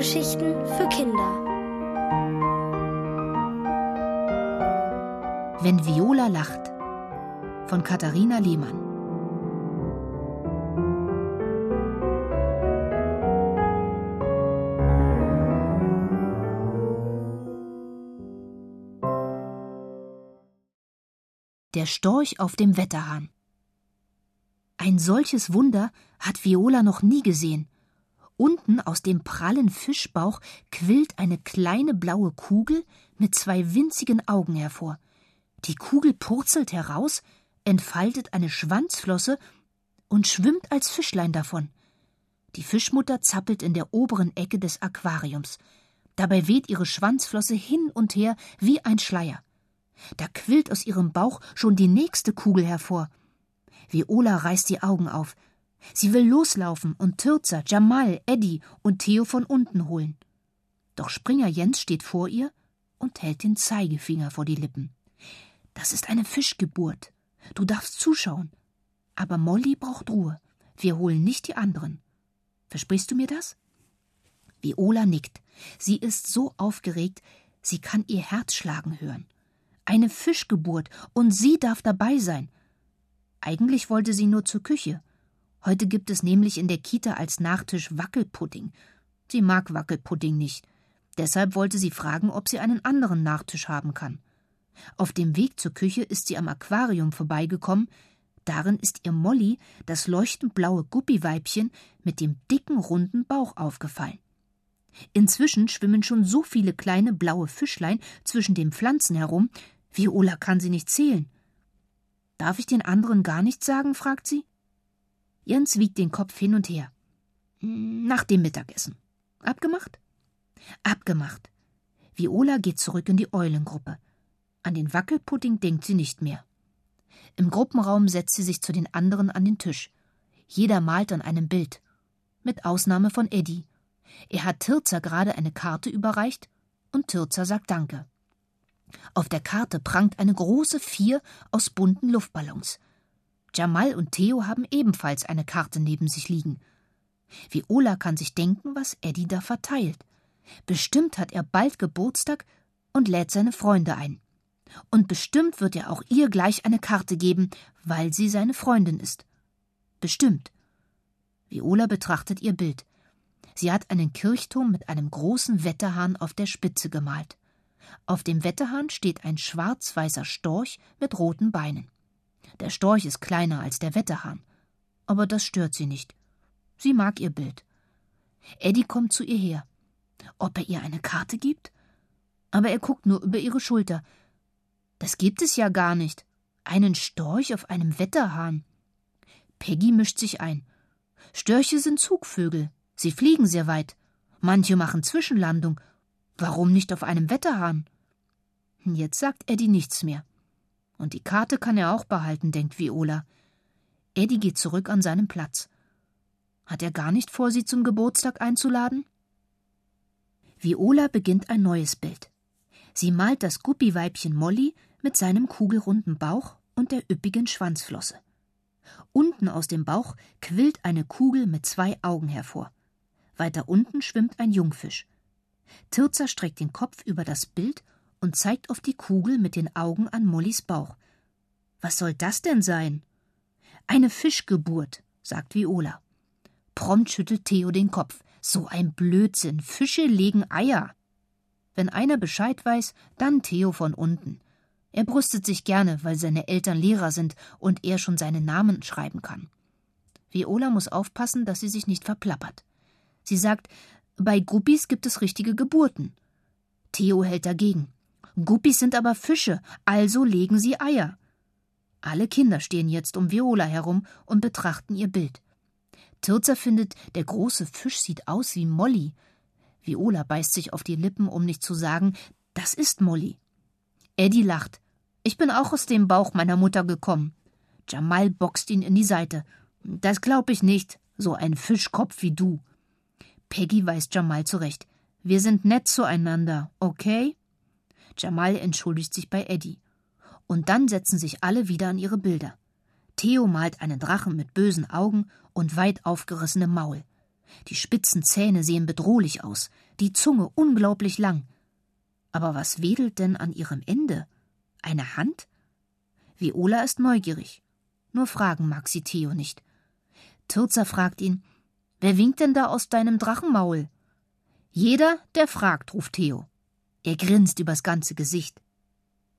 Hörgeschichten für Kinder. Wenn Viola lacht von Katharina Lehmann. Der Storch auf dem Wetterhahn. Ein solches Wunder hat Viola noch nie gesehen. Unten aus dem prallen Fischbauch quillt eine kleine blaue Kugel mit zwei winzigen Augen hervor. Die Kugel purzelt heraus, entfaltet eine Schwanzflosse und schwimmt als Fischlein davon. Die Fischmutter zappelt in der oberen Ecke des Aquariums. Dabei weht ihre Schwanzflosse hin und her wie ein Schleier. Da quillt aus ihrem Bauch schon die nächste Kugel hervor. Viola reißt die Augen auf. Sie will loslaufen und Türzer, Jamal, Eddie und Theo von unten holen. Doch Springer Jens steht vor ihr und hält den Zeigefinger vor die Lippen. Das ist eine Fischgeburt. Du darfst zuschauen. Aber Molly braucht Ruhe. Wir holen nicht die anderen. Versprichst du mir das? Viola nickt. Sie ist so aufgeregt, sie kann ihr Herz schlagen hören. Eine Fischgeburt und sie darf dabei sein. Eigentlich wollte sie nur zur Küche. Heute gibt es nämlich in der Kita als Nachtisch Wackelpudding. Sie mag Wackelpudding nicht. Deshalb wollte sie fragen, ob sie einen anderen Nachtisch haben kann. Auf dem Weg zur Küche ist sie am Aquarium vorbeigekommen. Darin ist ihr Molly, das leuchtend blaue Guppiweibchen, mit dem dicken, runden Bauch aufgefallen. Inzwischen schwimmen schon so viele kleine blaue Fischlein zwischen den Pflanzen herum, Viola kann sie nicht zählen. Darf ich den anderen gar nichts sagen? fragt sie. Jens wiegt den Kopf hin und her. Nach dem Mittagessen. Abgemacht? Abgemacht. Viola geht zurück in die Eulengruppe. An den Wackelpudding denkt sie nicht mehr. Im Gruppenraum setzt sie sich zu den anderen an den Tisch. Jeder malt an einem Bild. Mit Ausnahme von Eddie. Er hat Tirzer gerade eine Karte überreicht und Tirzer sagt Danke. Auf der Karte prangt eine große Vier aus bunten Luftballons. Jamal und Theo haben ebenfalls eine Karte neben sich liegen. Viola kann sich denken, was Eddie da verteilt. Bestimmt hat er bald Geburtstag und lädt seine Freunde ein. Und bestimmt wird er auch ihr gleich eine Karte geben, weil sie seine Freundin ist. Bestimmt. Viola betrachtet ihr Bild. Sie hat einen Kirchturm mit einem großen Wetterhahn auf der Spitze gemalt. Auf dem Wetterhahn steht ein schwarz-weißer Storch mit roten Beinen. Der Storch ist kleiner als der Wetterhahn. Aber das stört sie nicht. Sie mag ihr Bild. Eddie kommt zu ihr her. Ob er ihr eine Karte gibt? Aber er guckt nur über ihre Schulter. Das gibt es ja gar nicht. Einen Storch auf einem Wetterhahn. Peggy mischt sich ein. Störche sind Zugvögel. Sie fliegen sehr weit. Manche machen Zwischenlandung. Warum nicht auf einem Wetterhahn? Jetzt sagt Eddie nichts mehr. Und die Karte kann er auch behalten, denkt Viola. Eddie geht zurück an seinen Platz. Hat er gar nicht vor, sie zum Geburtstag einzuladen? Viola beginnt ein neues Bild. Sie malt das Guppiweibchen Molly mit seinem kugelrunden Bauch und der üppigen Schwanzflosse. Unten aus dem Bauch quillt eine Kugel mit zwei Augen hervor. Weiter unten schwimmt ein Jungfisch. Tirzer streckt den Kopf über das Bild und zeigt auf die Kugel mit den Augen an Mollys Bauch. Was soll das denn sein? Eine Fischgeburt, sagt Viola. Prompt schüttelt Theo den Kopf. So ein Blödsinn. Fische legen Eier. Wenn einer Bescheid weiß, dann Theo von unten. Er brüstet sich gerne, weil seine Eltern Lehrer sind und er schon seinen Namen schreiben kann. Viola muss aufpassen, dass sie sich nicht verplappert. Sie sagt, bei Guppies gibt es richtige Geburten. Theo hält dagegen. Guppies sind aber Fische, also legen sie Eier. Alle Kinder stehen jetzt um Viola herum und betrachten ihr Bild. Tirzer findet, der große Fisch sieht aus wie Molly. Viola beißt sich auf die Lippen, um nicht zu sagen, das ist Molly. Eddie lacht. Ich bin auch aus dem Bauch meiner Mutter gekommen. Jamal boxt ihn in die Seite. Das glaub ich nicht, so ein Fischkopf wie du. Peggy weist Jamal zurecht. Wir sind nett zueinander, okay? Jamal entschuldigt sich bei Eddie. Und dann setzen sich alle wieder an ihre Bilder. Theo malt einen Drachen mit bösen Augen und weit aufgerissenem Maul. Die spitzen Zähne sehen bedrohlich aus, die Zunge unglaublich lang. Aber was wedelt denn an ihrem Ende? Eine Hand? Viola ist neugierig. Nur fragen mag sie Theo nicht. Tirza fragt ihn: Wer winkt denn da aus deinem Drachenmaul? Jeder, der fragt, ruft Theo. Er grinst übers ganze Gesicht.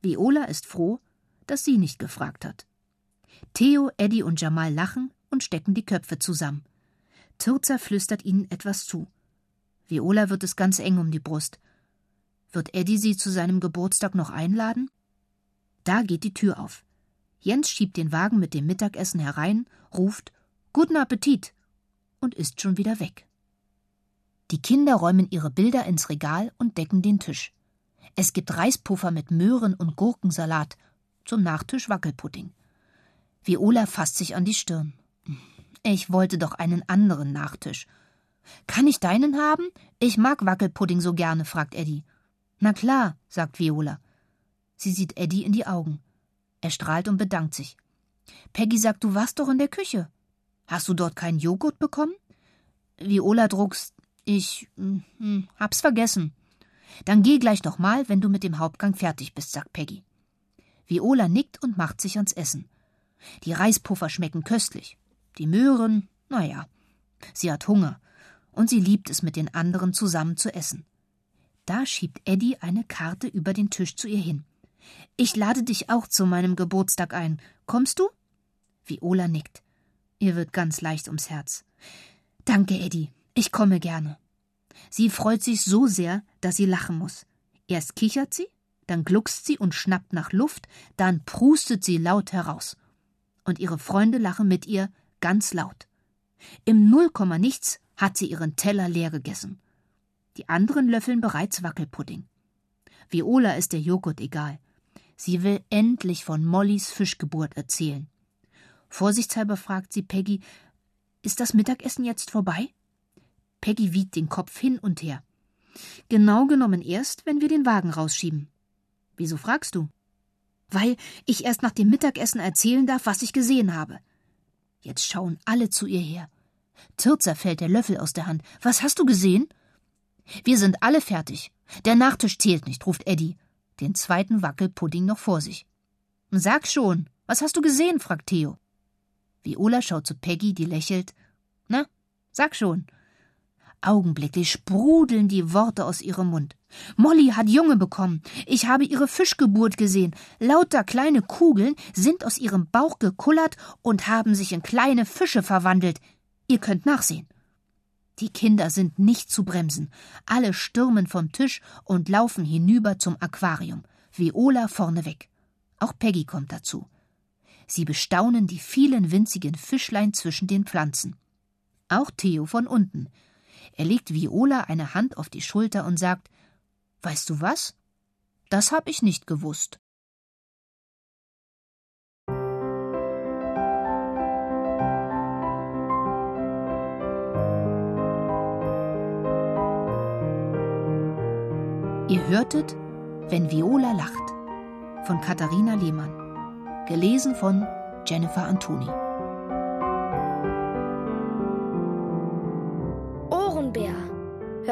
Viola ist froh, dass sie nicht gefragt hat. Theo, Eddie und Jamal lachen und stecken die Köpfe zusammen. Tirza flüstert ihnen etwas zu. Viola wird es ganz eng um die Brust. Wird Eddie sie zu seinem Geburtstag noch einladen? Da geht die Tür auf. Jens schiebt den Wagen mit dem Mittagessen herein, ruft Guten Appetit und ist schon wieder weg. Die Kinder räumen ihre Bilder ins Regal und decken den Tisch. Es gibt Reispuffer mit Möhren und Gurkensalat, zum Nachtisch Wackelpudding. Viola fasst sich an die Stirn. Ich wollte doch einen anderen Nachtisch. Kann ich deinen haben? Ich mag Wackelpudding so gerne, fragt Eddie. Na klar, sagt Viola. Sie sieht Eddie in die Augen. Er strahlt und bedankt sich. Peggy sagt, du warst doch in der Küche. Hast du dort keinen Joghurt bekommen? Viola druckst. Ich hm, hab's vergessen. Dann geh gleich noch mal, wenn du mit dem Hauptgang fertig bist, sagt Peggy. Viola nickt und macht sich ans Essen. Die Reispuffer schmecken köstlich. Die Möhren, naja. Sie hat Hunger. Und sie liebt es, mit den anderen zusammen zu essen. Da schiebt Eddie eine Karte über den Tisch zu ihr hin. Ich lade dich auch zu meinem Geburtstag ein. Kommst du? Viola nickt. Ihr wird ganz leicht ums Herz. Danke, Eddie. Ich komme gerne. Sie freut sich so sehr, dass sie lachen muss. Erst kichert sie, dann gluckst sie und schnappt nach Luft, dann prustet sie laut heraus. Und ihre Freunde lachen mit ihr ganz laut. Im Nullkomma nichts hat sie ihren Teller leer gegessen. Die anderen löffeln bereits Wackelpudding. Viola ist der Joghurt egal. Sie will endlich von Mollys Fischgeburt erzählen. Vorsichtshalber fragt sie Peggy: Ist das Mittagessen jetzt vorbei? Peggy wiegt den Kopf hin und her. Genau genommen erst, wenn wir den Wagen rausschieben. Wieso fragst du? Weil ich erst nach dem Mittagessen erzählen darf, was ich gesehen habe. Jetzt schauen alle zu ihr her. Tirzer fällt der Löffel aus der Hand. Was hast du gesehen? Wir sind alle fertig. Der Nachtisch zählt nicht, ruft Eddie, den zweiten Wackelpudding noch vor sich. Sag schon, was hast du gesehen? fragt Theo. Viola schaut zu Peggy, die lächelt. Na, sag schon. Augenblicklich sprudeln die Worte aus ihrem Mund. Molly hat Junge bekommen. Ich habe ihre Fischgeburt gesehen. Lauter kleine Kugeln sind aus ihrem Bauch gekullert und haben sich in kleine Fische verwandelt. Ihr könnt nachsehen. Die Kinder sind nicht zu bremsen. Alle stürmen vom Tisch und laufen hinüber zum Aquarium. Viola vorneweg. Auch Peggy kommt dazu. Sie bestaunen die vielen winzigen Fischlein zwischen den Pflanzen. Auch Theo von unten. Er legt Viola eine Hand auf die Schulter und sagt Weißt du was? Das hab ich nicht gewusst. Ihr hörtet Wenn Viola lacht von Katharina Lehmann. Gelesen von Jennifer Antoni.